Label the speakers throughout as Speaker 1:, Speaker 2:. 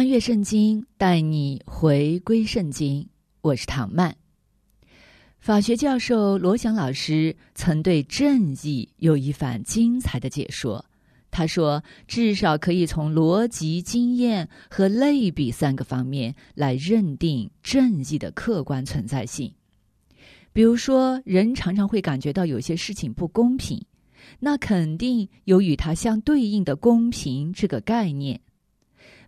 Speaker 1: 穿越圣经，带你回归圣经。我是唐曼。法学教授罗翔老师曾对正义有一番精彩的解说。他说：“至少可以从逻辑、经验和类比三个方面来认定正义的客观存在性。比如说，人常常会感觉到有些事情不公平，那肯定有与它相对应的公平这个概念。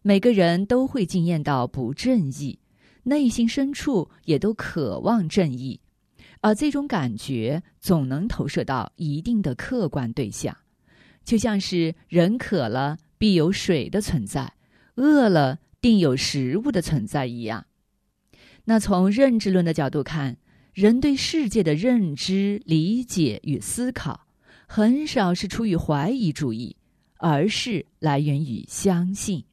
Speaker 1: 每个人都会经验到不正义，内心深处也都渴望正义。”而这种感觉总能投射到一定的客观对象，就像是人渴了必有水的存在，饿了定有食物的存在一样。那从认知论的角度看，人对世界的认知、理解与思考，很少是出于怀疑主义，而是来源于相信。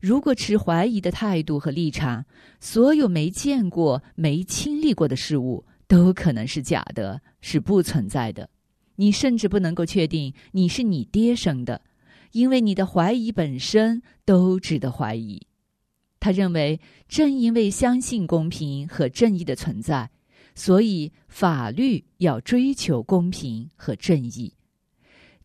Speaker 1: 如果持怀疑的态度和立场，所有没见过、没经历过的事物。都可能是假的，是不存在的。你甚至不能够确定你是你爹生的，因为你的怀疑本身都值得怀疑。他认为，正因为相信公平和正义的存在，所以法律要追求公平和正义。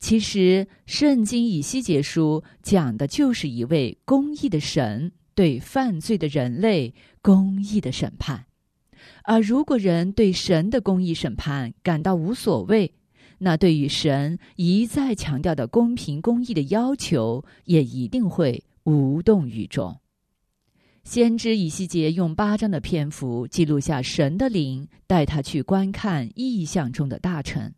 Speaker 1: 其实，《圣经·以西结书》讲的就是一位公义的神对犯罪的人类公义的审判。而如果人对神的公义审判感到无所谓，那对于神一再强调的公平公义的要求，也一定会无动于衷。先知以西结用八章的篇幅记录下神的灵带他去观看异象中的大臣，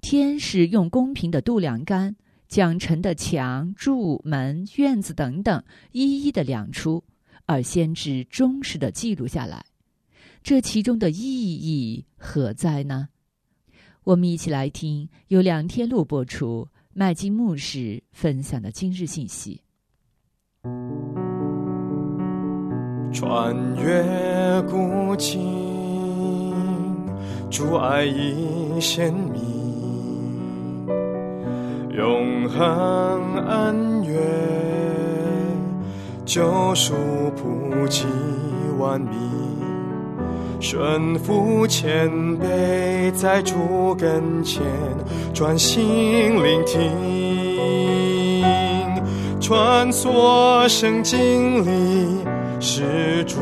Speaker 1: 天使用公平的度量杆将城的墙、柱、门、院子等等一一的量出，而先知忠实的记录下来。这其中的意义何在呢？我们一起来听由梁天禄播出麦金牧师分享的今日信息。
Speaker 2: 穿越古今，主爱已显明，永恒恩怨，救赎普及万民。顺服谦卑，在主跟前专心聆听，穿梭圣经里是主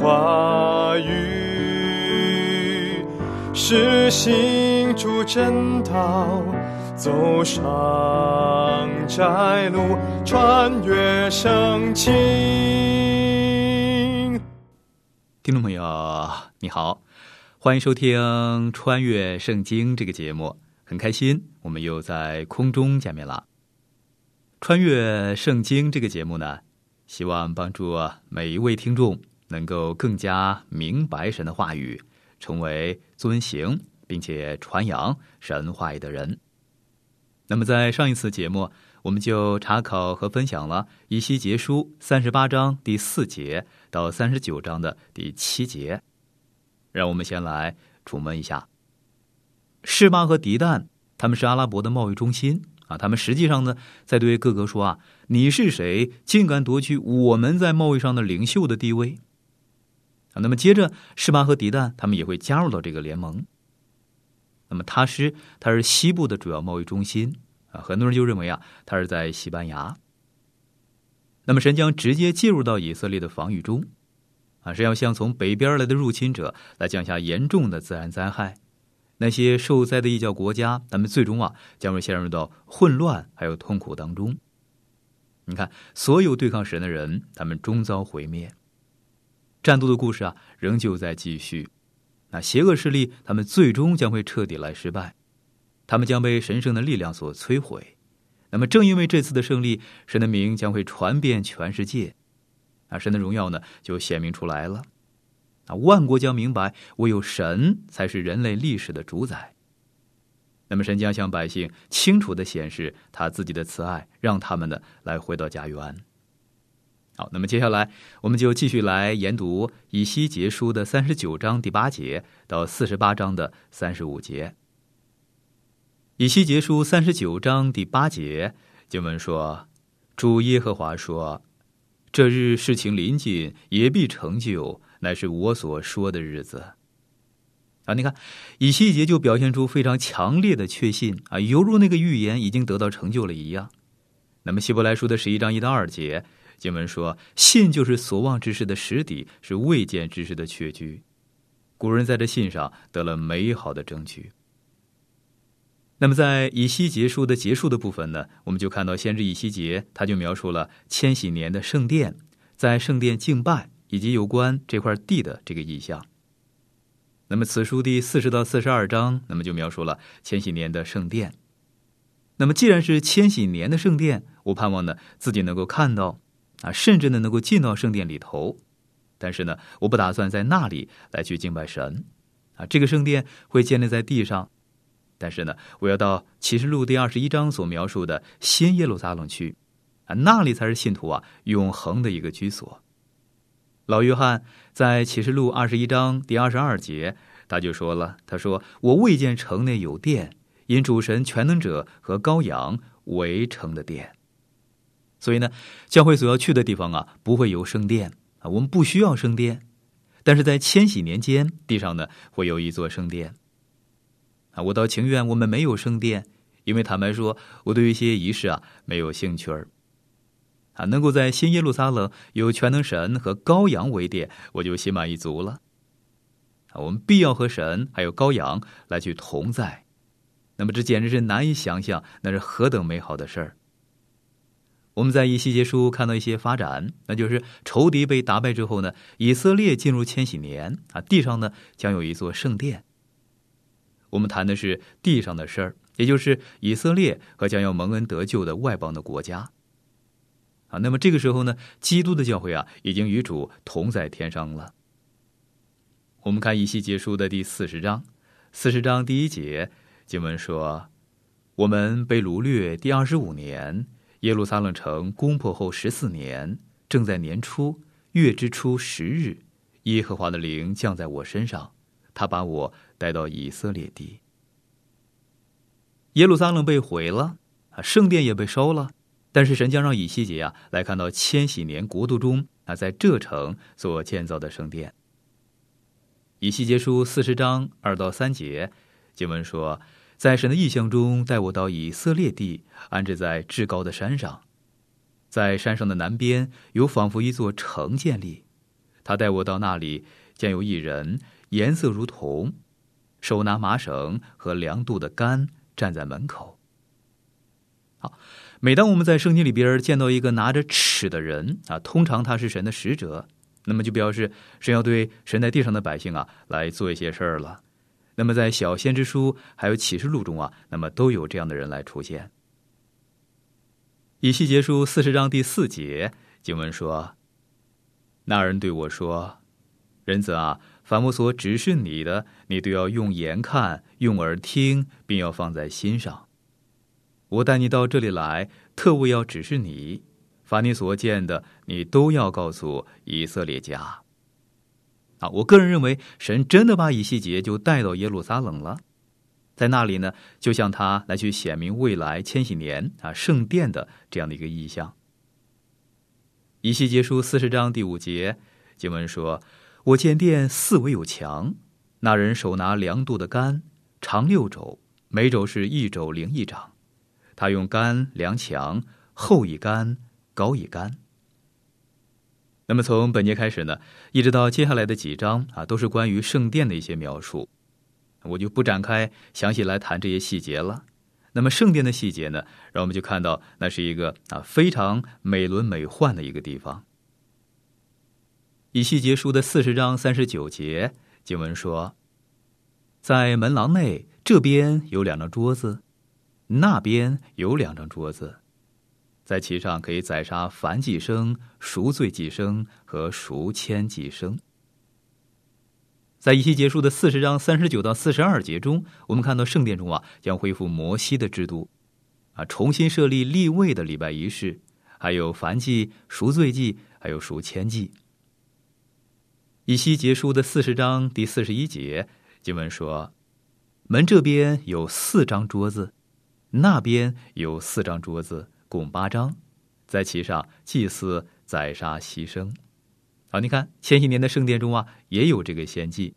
Speaker 2: 话语，是行主正道，走上窄路，穿越圣经。
Speaker 3: 听众朋友，你好，欢迎收听《穿越圣经》这个节目，很开心我们又在空中见面了。《穿越圣经》这个节目呢，希望帮助每一位听众能够更加明白神的话语，成为遵行并且传扬神话语的人。那么，在上一次节目，我们就查考和分享了以西结书三十八章第四节。到三十九章的第七节，让我们先来触摸一下。示巴和迪旦，他们是阿拉伯的贸易中心啊。他们实际上呢，在对各个说啊：“你是谁，竟敢夺取我们在贸易上的领袖的地位？”啊，那么接着，示巴和迪旦他们也会加入到这个联盟。那么，他是他是西部的主要贸易中心啊，很多人就认为啊，他是在西班牙。那么神将直接介入到以色列的防御中，啊，是要向从北边来的入侵者来降下严重的自然灾害。那些受灾的异教国家，他们最终啊将会陷入到混乱还有痛苦当中。你看，所有对抗神的人，他们终遭毁灭。战斗的故事啊，仍旧在继续。那邪恶势力，他们最终将会彻底来失败，他们将被神圣的力量所摧毁。那么，正因为这次的胜利，神的名将会传遍全世界，啊，神的荣耀呢就显明出来了，啊，万国将明白，唯有神才是人类历史的主宰。那么，神将向百姓清楚的显示他自己的慈爱，让他们呢来回到家园。好，那么接下来我们就继续来研读以西结书的三十九章第八节到四十八章的三十五节。以西结书三十九章第八节经文说：“主耶和华说，这日事情临近，也必成就，乃是我所说的日子。”啊，你看，以西结就表现出非常强烈的确信啊，犹如那个预言已经得到成就了一样。那么希伯来书的十一章一到二节经文说：“信就是所望之事的实底，是未见之事的确据。”古人在这信上得了美好的证据。那么，在以西结书的结束的部分呢，我们就看到先知以西结，他就描述了千禧年的圣殿，在圣殿敬拜以及有关这块地的这个意象。那么，此书第四十到四十二章，那么就描述了千禧年的圣殿。那么，既然是千禧年的圣殿，我盼望呢自己能够看到啊，甚至呢能够进到圣殿里头。但是呢，我不打算在那里来去敬拜神啊，这个圣殿会建立在地上。但是呢，我要到启示录第二十一章所描述的新耶路撒冷去，啊，那里才是信徒啊永恒的一个居所。老约翰在启示录二十一章第二十二节，他就说了：“他说我未见城内有殿，因主神全能者和羔羊为城的殿。所以呢，教会所要去的地方啊，不会有圣殿啊，我们不需要圣殿。但是在千禧年间，地上呢会有一座圣殿。”啊，我倒情愿我们没有圣殿，因为坦白说，我对一些仪式啊没有兴趣儿。啊，能够在新耶路撒冷有全能神和羔羊为殿，我就心满意足了。啊，我们必要和神还有羔羊来去同在，那么这简直是难以想象，那是何等美好的事儿。我们在以西结书看到一些发展，那就是仇敌被打败之后呢，以色列进入千禧年啊，地上呢将有一座圣殿。我们谈的是地上的事儿，也就是以色列和将要蒙恩得救的外邦的国家。啊，那么这个时候呢，基督的教会啊，已经与主同在天上了。我们看以西结书的第四十章，四十章第一节经文说：“我们被掳掠第二十五年，耶路撒冷城攻破后十四年，正在年初月之初十日，耶和华的灵降在我身上，他把我。”带到以色列地，耶路撒冷被毁了，啊，圣殿也被烧了，但是神将让以西结啊来看到千禧年国度中啊在这城所建造的圣殿。以西结书四十章二到三节经文说，在神的意象中带我到以色列地，安置在至高的山上，在山上的南边有仿佛一座城建立，他带我到那里，见有一人颜色如铜。手拿麻绳和量度的杆，站在门口。好，每当我们在圣经里边见到一个拿着尺的人啊，通常他是神的使者，那么就表示神要对神在地上的百姓啊来做一些事儿了。那么在小先知书还有启示录中啊，那么都有这样的人来出现。以西结书四十章第四节经文说：“那人对我说，人子啊。”凡我所指示你的，你都要用眼看，用耳听，并要放在心上。我带你到这里来，特务要指示你，凡你所见的，你都要告诉以色列家。啊，我个人认为，神真的把以西结就带到耶路撒冷了，在那里呢，就向他来去显明未来千禧年啊圣殿的这样的一个意象。以西结书四十章第五节经文说。我见殿四围有墙，那人手拿量度的杆，长六肘，每肘是一肘零一掌。他用杆量墙，厚一杆，高一杆。那么从本节开始呢，一直到接下来的几章啊，都是关于圣殿的一些描述，我就不展开详细来谈这些细节了。那么圣殿的细节呢，让我们就看到那是一个啊非常美轮美奂的一个地方。以细结书的四十章三十九节经文说，在门廊内这边有两张桌子，那边有两张桌子，在其上可以宰杀凡祭生、赎罪祭生和赎愆祭生。在一期结束的四十章三十九到四十二节中，我们看到圣殿中啊将恢复摩西的制度，啊重新设立立位的礼拜仪式，还有凡祭、赎罪祭，还有赎愆祭。以西结束的四十章第四十一节经文说：“门这边有四张桌子，那边有四张桌子，共八张，在其上祭祀宰杀牺牲。”好，你看千禧年的圣殿中啊，也有这个献祭。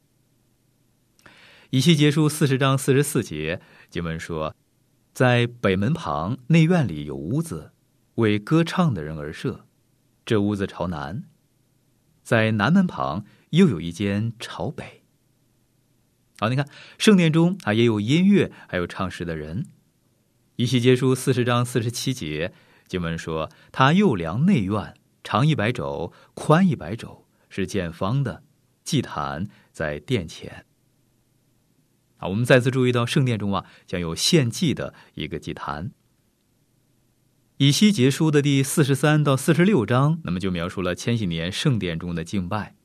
Speaker 3: 以西结书四十章四十四节经文说：“在北门旁内院里有屋子，为歌唱的人而设，这屋子朝南；在南门旁。”又有一间朝北。好，你看圣殿中啊，也有音乐，还有唱诗的人。以西结书四十章四十七节经文说：“他又量内院，长一百肘，宽一百肘，是见方的。祭坛在殿前。”啊，我们再次注意到圣殿中啊，将有献祭的一个祭坛。以西结书的第四十三到四十六章，那么就描述了千禧年圣殿中的敬拜。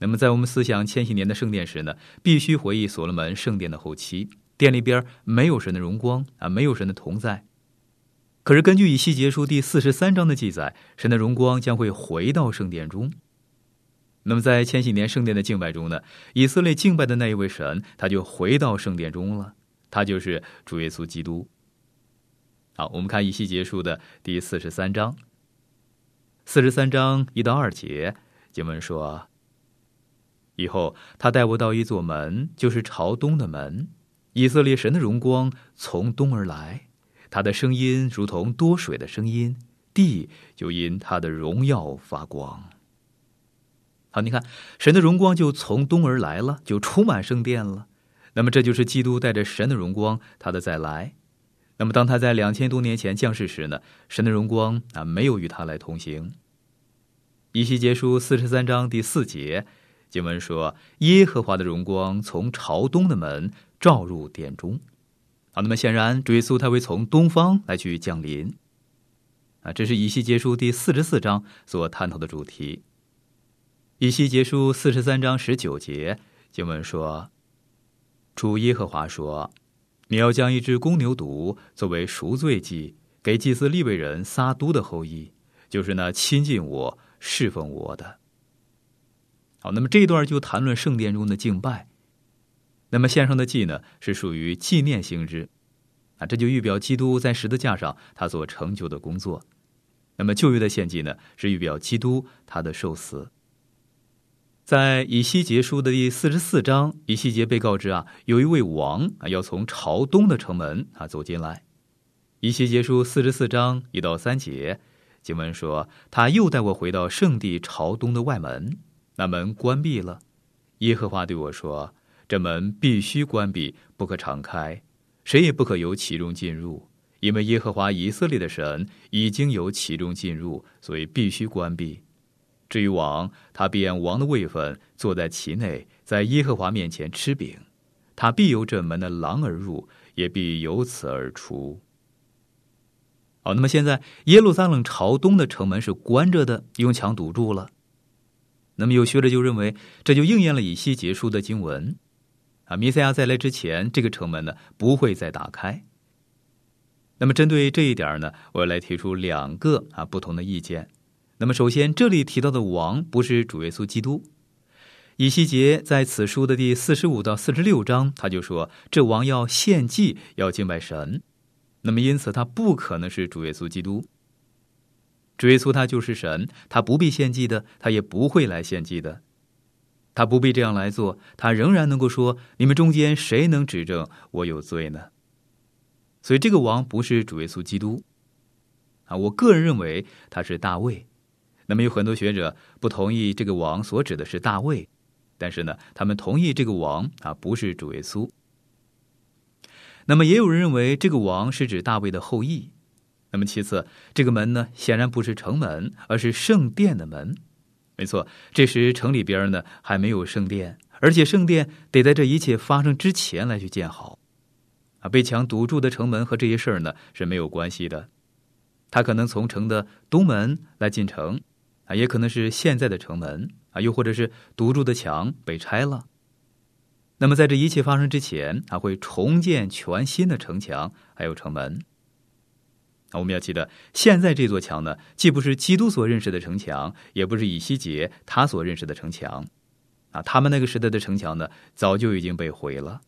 Speaker 3: 那么，在我们思想千禧年的圣殿时呢，必须回忆所罗门圣殿的后期，殿里边没有神的荣光啊，没有神的同在。可是，根据以西结书第四十三章的记载，神的荣光将会回到圣殿中。那么，在千禧年圣殿的敬拜中呢，以色列敬拜的那一位神，他就回到圣殿中了，他就是主耶稣基督。好，我们看以西结书的第四十三章，四十三章一到二节经文说。以后，他带我到一座门，就是朝东的门。以色列神的荣光从东而来，他的声音如同多水的声音，地就因他的荣耀发光。好，你看，神的荣光就从东而来了，就充满圣殿了。那么，这就是基督带着神的荣光，他的再来。那么，当他在两千多年前降世时呢？神的荣光啊，没有与他来同行。以西结书四十三章第四节。经文说：“耶和华的荣光从朝东的门照入殿中。”好，那么显然追溯他会从东方来去降临。啊，这是以西结书第四十四章所探讨的主题。以西结书四十三章十九节经文说：“主耶和华说，你要将一只公牛犊作为赎罪祭，给祭司利未人撒都的后裔，就是那亲近我、侍奉我的。”好，那么这一段就谈论圣殿中的敬拜。那么献上的祭呢，是属于纪念性质，啊，这就预表基督在十字架上他所成就的工作。那么旧约的献祭呢，是预表基督他的受死。在以西结书的第四十四章，以西结被告知啊，有一位王啊要从朝东的城门啊走进来。以西结书四十四章一到三节经文说，他又带我回到圣地朝东的外门。那门关闭了，耶和华对我说：“这门必须关闭，不可敞开，谁也不可由其中进入，因为耶和华以色列的神已经由其中进入，所以必须关闭。至于王，他必按王的位分坐在其内，在耶和华面前吃饼，他必由这门的廊而入，也必由此而出。”好，那么现在耶路撒冷朝东的城门是关着的，用墙堵住了。那么有学者就认为，这就应验了以西结束的经文，啊，弥赛亚再来之前，这个城门呢不会再打开。那么针对这一点呢，我要来提出两个啊不同的意见。那么首先，这里提到的王不是主耶稣基督，以西结在此书的第四十五到四十六章，他就说这王要献祭，要敬拜神，那么因此他不可能是主耶稣基督。主耶稣他就是神，他不必献祭的，他也不会来献祭的，他不必这样来做，他仍然能够说：你们中间谁能指证我有罪呢？所以这个王不是主耶稣基督啊，我个人认为他是大卫。那么有很多学者不同意这个王所指的是大卫，但是呢，他们同意这个王啊不是主耶稣。那么也有人认为这个王是指大卫的后裔。那么其次，这个门呢，显然不是城门，而是圣殿的门。没错，这时城里边呢还没有圣殿，而且圣殿得在这一切发生之前来去建好。啊，被墙堵住的城门和这些事儿呢是没有关系的。他可能从城的东门来进城，啊，也可能是现在的城门，啊，又或者是堵住的墙被拆了。那么在这一切发生之前，他会重建全新的城墙，还有城门。我们要记得，现在这座墙呢，既不是基督所认识的城墙，也不是以西结他所认识的城墙，啊，他们那个时代的城墙呢，早就已经被毁了。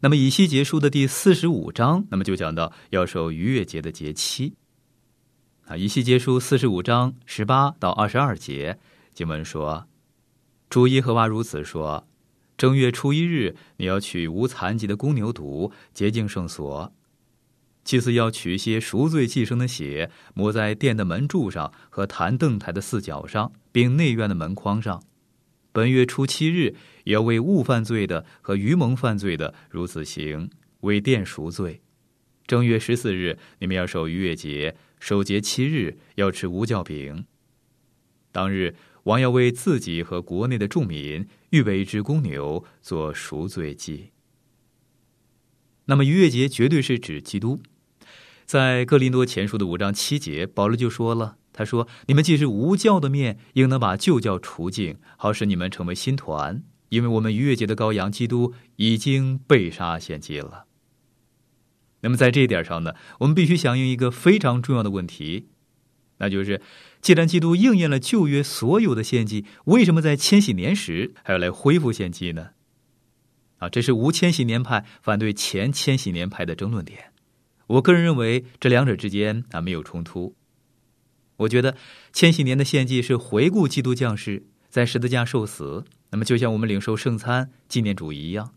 Speaker 3: 那么以西结书的第四十五章，那么就讲到要守逾越节的节期。啊，以西结书四十五章十八到二十二节经文说：“主耶和华如此说，正月初一日，你要取无残疾的公牛犊，洁净圣所。其次要取些赎罪祭牲的血，抹在殿的门柱上和坛凳台的四角上，并内院的门框上。本月初七日。”也要为误犯罪的和愚蒙犯罪的如此行，为殿赎罪。正月十四日，你们要守逾越节，守节七日，要吃无酵饼。当日，王要为自己和国内的众民预备一只公牛做赎罪祭。那么，逾越节绝对是指基督。在哥林多前书的五章七节，保罗就说了：“他说，你们既是无教的面，应能把旧教除尽，好使你们成为新团。”因为我们逾越节的羔羊基督已经被杀献祭了。那么在这一点上呢，我们必须响应一个非常重要的问题，那就是：既然基督应验了旧约所有的献祭，为什么在千禧年时还要来恢复献祭呢？啊，这是无千禧年派反对前千禧年派的争论点。我个人认为这两者之间啊没有冲突。我觉得千禧年的献祭是回顾基督降世在十字架受死。那么，就像我们领受圣餐纪念主一样，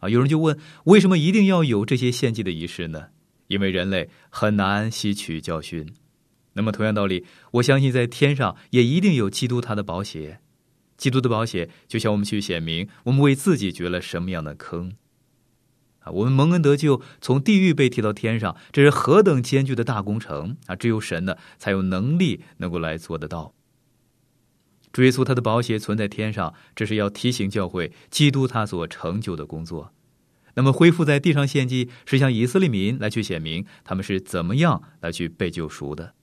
Speaker 3: 啊，有人就问：为什么一定要有这些献祭的仪式呢？因为人类很难吸取教训。那么，同样道理，我相信在天上也一定有基督他的宝血。基督的宝血，就像我们去显明我们为自己掘了什么样的坑。啊，我们蒙恩得救，从地狱被提到天上，这是何等艰巨的大工程啊！只有神呢，才有能力能够来做得到。追溯他的宝血存在天上，这是要提醒教会基督他所成就的工作。那么恢复在地上献祭，是向以色列民来去显明他们是怎么样来去被救赎的。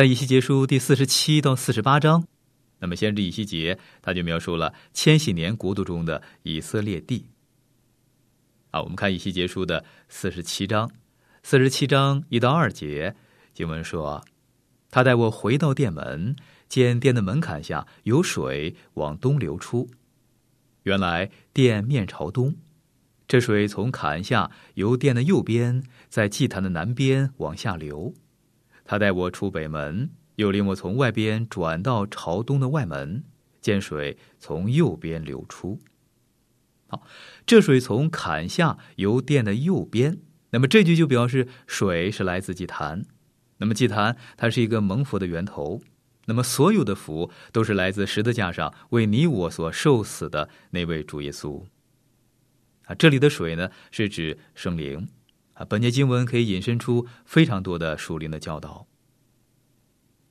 Speaker 3: 在以西结书第四十七到四十八章，那么先知以西结他就描述了千禧年国度中的以色列地。啊，我们看以西结书的四十七章，四十七章一到二节经文说：“他带我回到殿门，见殿的门槛下有水往东流出。原来殿面朝东，这水从坎下由殿的右边，在祭坛的南边往下流。”他带我出北门，又领我从外边转到朝东的外门，见水从右边流出。好，这水从坎下由殿的右边，那么这句就表示水是来自祭坛。那么祭坛它是一个蒙福的源头，那么所有的福都是来自十字架上为你我所受死的那位主耶稣。啊，这里的水呢是指圣灵。本节经文可以引申出非常多的属灵的教导。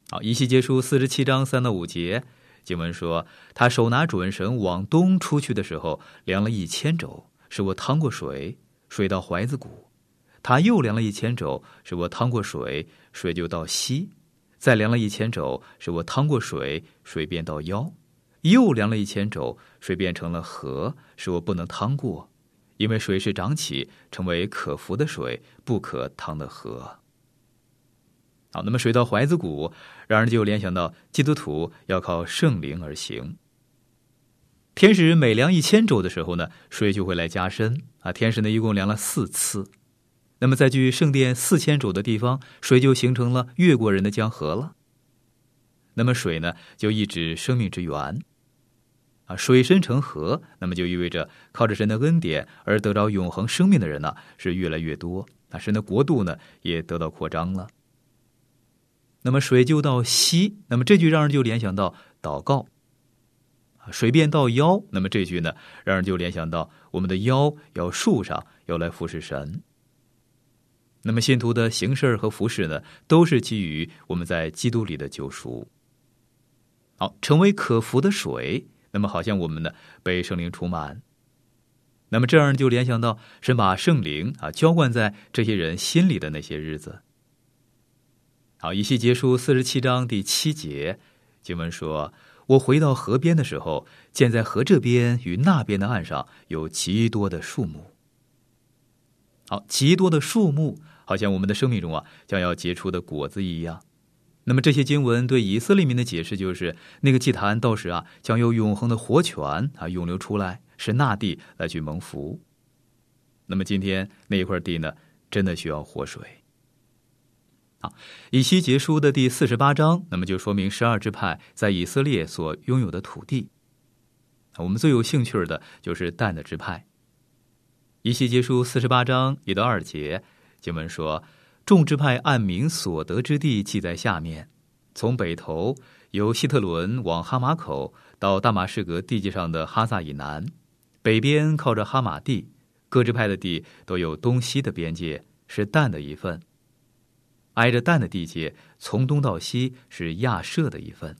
Speaker 3: 好，一系结书四十七章三到五节经文说：“他手拿主人绳往东出去的时候，量了一千肘，使我趟过水，水到怀子谷；他又量了一千肘，使我趟过水，水就到膝；再量了一千肘，使我趟过水，水便到腰；又量了一千肘，水变成了河，使我不能趟过。”因为水是涨起，成为可浮的水，不可淌的河。好，那么水到怀子谷，让人就联想到基督徒要靠圣灵而行。天使每量一千肘的时候呢，水就会来加深啊。天使呢一共量了四次，那么在距圣殿四千肘的地方，水就形成了越过人的江河了。那么水呢，就一指生命之源。啊，水深成河，那么就意味着靠着神的恩典而得到永恒生命的人呢是越来越多，啊，神的国度呢也得到扩张了。那么水就到西，那么这句让人就联想到祷告。啊，水便到腰。那么这句呢，让人就联想到我们的腰要束上，要来服侍神。那么信徒的行事和服饰呢，都是基于我们在基督里的救赎。好，成为可服的水，那么好像我们呢被圣灵充满。那么这样就联想到神把圣灵啊浇灌在这些人心里的那些日子。好，以西结书四十七章第七节经文说：“我回到河边的时候，见在河这边与那边的岸上有极多的树木。”好，极多的树木。好像我们的生命中啊，将要结出的果子一样。那么这些经文对以色列民的解释就是：那个祭坛到时啊，将有永恒的活泉啊涌流出来，使那地来去蒙福。那么今天那一块地呢，真的需要活水。好，以西结书的第四十八章，那么就说明十二支派在以色列所拥有的土地。我们最有兴趣的就是但的支派。以西结书四十八章一到二节。经文说，众支派按名所得之地记在下面：从北头由希特伦往哈马口到大马士革地界上的哈萨以南，北边靠着哈马地，各支派的地都有东西的边界，是但的一份；挨着但的地界，从东到西是亚舍的一份。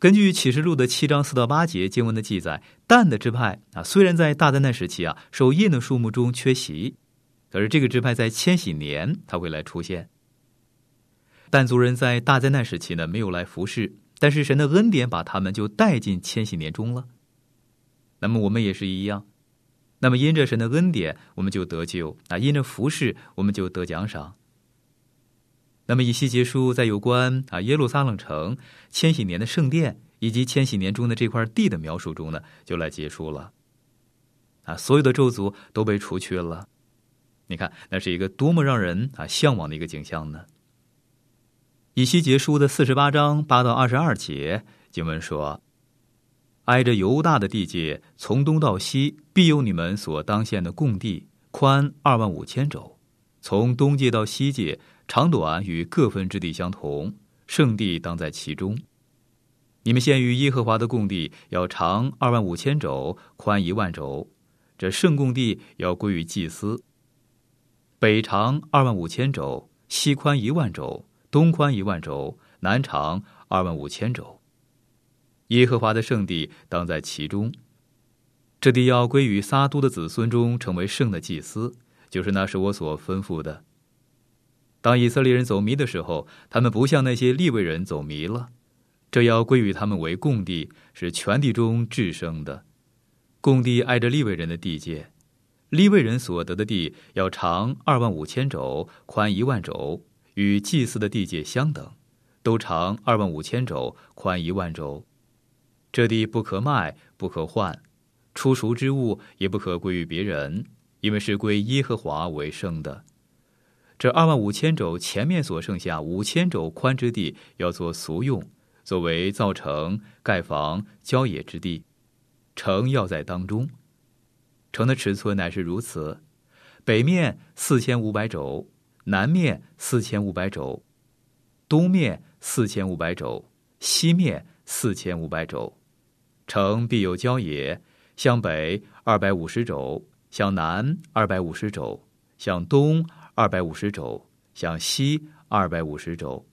Speaker 3: 根据启示录的七章四到八节经文的记载，但的支派啊，虽然在大灾难时期啊，受印的数目中缺席。可是这个支派在千禧年他会来出现。但族人在大灾难时期呢没有来服侍，但是神的恩典把他们就带进千禧年中了。那么我们也是一样，那么因着神的恩典，我们就得救；啊，因着服侍，我们就得奖赏。那么以西结书在有关啊耶路撒冷城千禧年的圣殿以及千禧年中的这块地的描述中呢，就来结束了。啊，所有的咒诅都被除去了。你看，那是一个多么让人啊向往的一个景象呢？以西结书的四十八章八到二十二节经文说：“挨着犹大的地界，从东到西，必有你们所当献的供地，宽二万五千肘；从东界到西界，长短与各分之地相同，圣地当在其中。你们献于耶和华的供地，要长二万五千肘，宽一万肘。这圣供地要归于祭司。”北长二万五千肘，西宽一万肘，东宽一万肘，南长二万五千肘。耶和华的圣地当在其中，这地要归于撒都的子孙中，成为圣的祭司，就是那是我所吩咐的。当以色列人走迷的时候，他们不像那些利未人走迷了，这要归于他们为共地，是全地中至圣的。共地挨着利未人的地界。利未人所得的地要长二万五千肘，宽一万肘，与祭祀的地界相等，都长二万五千肘，宽一万肘。这地不可卖，不可换，出熟之物也不可归于别人，因为是归耶和华为圣的。这二万五千肘前面所剩下五千肘宽之地，要做俗用，作为造城、盖房、郊野之地，城要在当中。城的尺寸乃是如此：北面四千五百肘，南面四千五百肘，东面四千五百肘，西面四千五百肘。城必有郊野，向北二百五十肘，向南二百五十肘，向东二百五十肘，向西二百五十肘。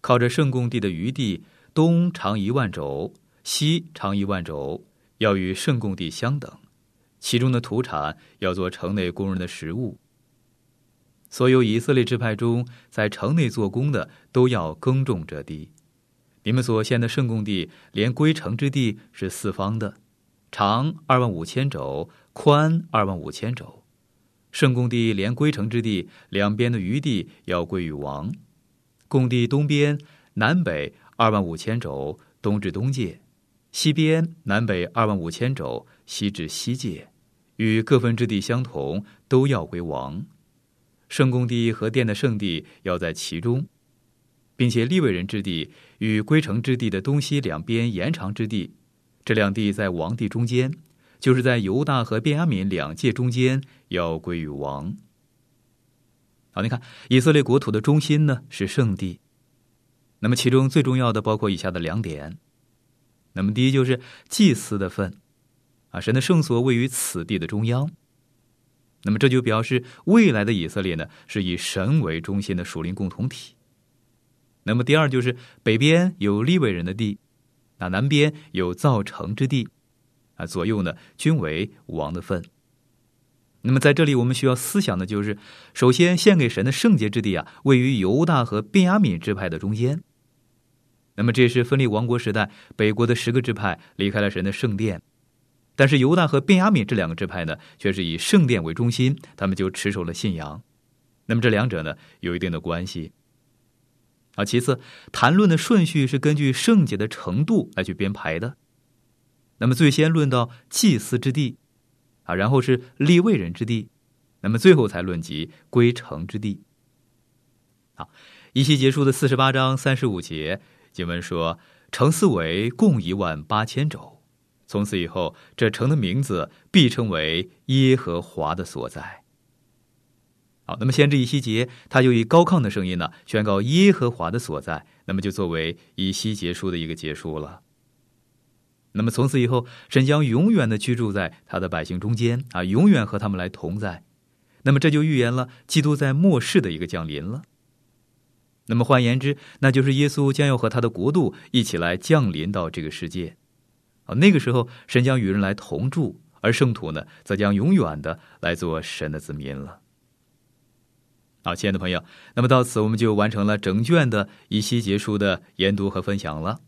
Speaker 3: 靠着圣供地的余地，东长一万肘，西长一万肘，要与圣供地相等。其中的土产要做城内工人的食物。所有以色列支派中在城内做工的都要耕种这地。你们所献的圣供地，连归城之地是四方的，长二万五千肘，宽二万五千肘。圣供地连归城之地两边的余地要归于王。供地东边、南北二万五千肘，东至东界；西边、南北二万五千肘，西至西界。与各分之地相同，都要归王。圣公地和殿的圣地要在其中，并且立位人之地与归城之地的东西两边延长之地，这两地在王地中间，就是在犹大和便雅悯两界中间，要归于王。好，你看以色列国土的中心呢是圣地，那么其中最重要的包括以下的两点：那么第一就是祭司的份，啊，神的圣所位于此地的中央。那么这就表示未来的以色列呢，是以神为中心的属灵共同体。那么第二就是北边有利未人的地，啊，南边有造城之地，啊，左右呢均为王的份。那么在这里我们需要思想的就是，首先献给神的圣洁之地啊，位于犹大和便雅悯支派的中间。那么这是分立王国时代北国的十个支派离开了神的圣殿。但是犹大和便雅悯这两个支派呢，却是以圣殿为中心，他们就持守了信仰。那么这两者呢，有一定的关系。啊，其次，谈论的顺序是根据圣洁的程度来去编排的。那么最先论到祭司之地，啊，然后是立位人之地，那么最后才论及归城之地。啊，一期结束的四十八章三十五节经文说：“城四围共一万八千肘。”从此以后，这城的名字必称为耶和华的所在。好，那么先知以西结，他就以高亢的声音呢，宣告耶和华的所在，那么就作为以西结书的一个结束了。那么从此以后，神将永远的居住在他的百姓中间啊，永远和他们来同在。那么这就预言了基督在末世的一个降临了。那么换言之，那就是耶稣将要和他的国度一起来降临到这个世界。啊，那个时候，神将与人来同住，而圣徒呢，则将永远的来做神的子民了。好，亲爱的朋友，那么到此我们就完成了整卷的一期结束的研读和分享了。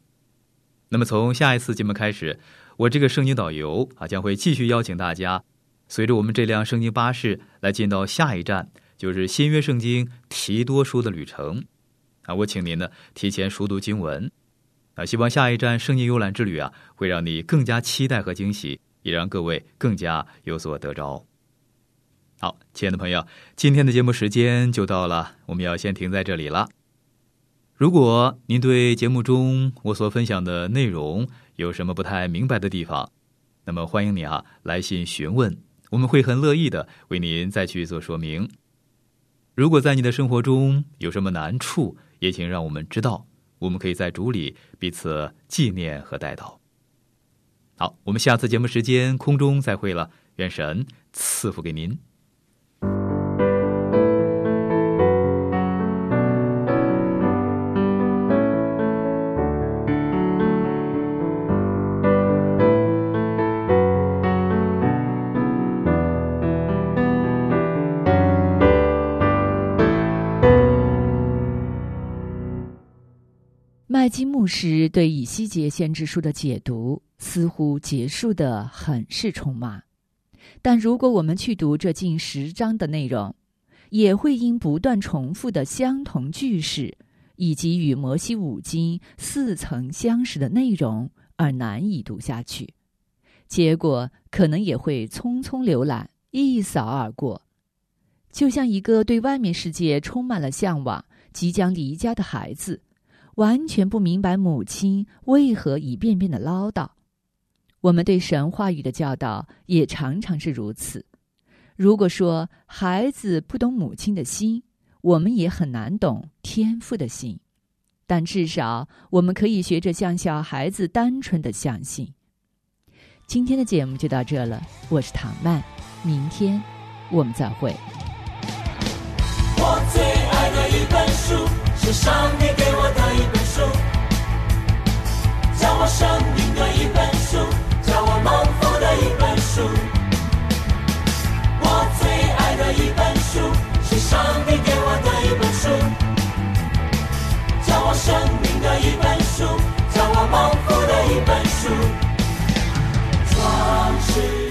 Speaker 3: 那么从下一次节目开始，我这个圣经导游啊，将会继续邀请大家，随着我们这辆圣经巴士来进到下一站，就是新约圣经提多书的旅程。啊，我请您呢提前熟读经文。啊，希望下一站圣经游览之旅啊，会让你更加期待和惊喜，也让各位更加有所得着。好，亲爱的朋友，今天的节目时间就到了，我们要先停在这里了。如果您对节目中我所分享的内容有什么不太明白的地方，那么欢迎你啊来信询问，我们会很乐意的为您再去做说明。如果在你的生活中有什么难处，也请让我们知道。我们可以在主里彼此纪念和带祷。好，我们下次节目时间空中再会了，愿神赐福给您。
Speaker 1: 牧师对以西结先知书的解读似乎结束的很是匆忙，但如果我们去读这近十章的内容，也会因不断重复的相同句式以及与摩西五经似曾相识的内容而难以读下去，结果可能也会匆匆浏览，一扫而过，就像一个对外面世界充满了向往、即将离家的孩子。完全不明白母亲为何一遍遍的唠叨。我们对神话语的教导也常常是如此。如果说孩子不懂母亲的心，我们也很难懂天父的心。但至少我们可以学着像小孩子单纯的相信。今天的节目就到这了，我是唐曼，明天我们再会。
Speaker 4: 我最爱的一本书。是上帝给我的一本书，叫我生命的一本书，叫我蒙福的一本书。我最爱的一本书，是上帝给我的一本书，叫我生命的一本书，叫我蒙福的一本书。壮士。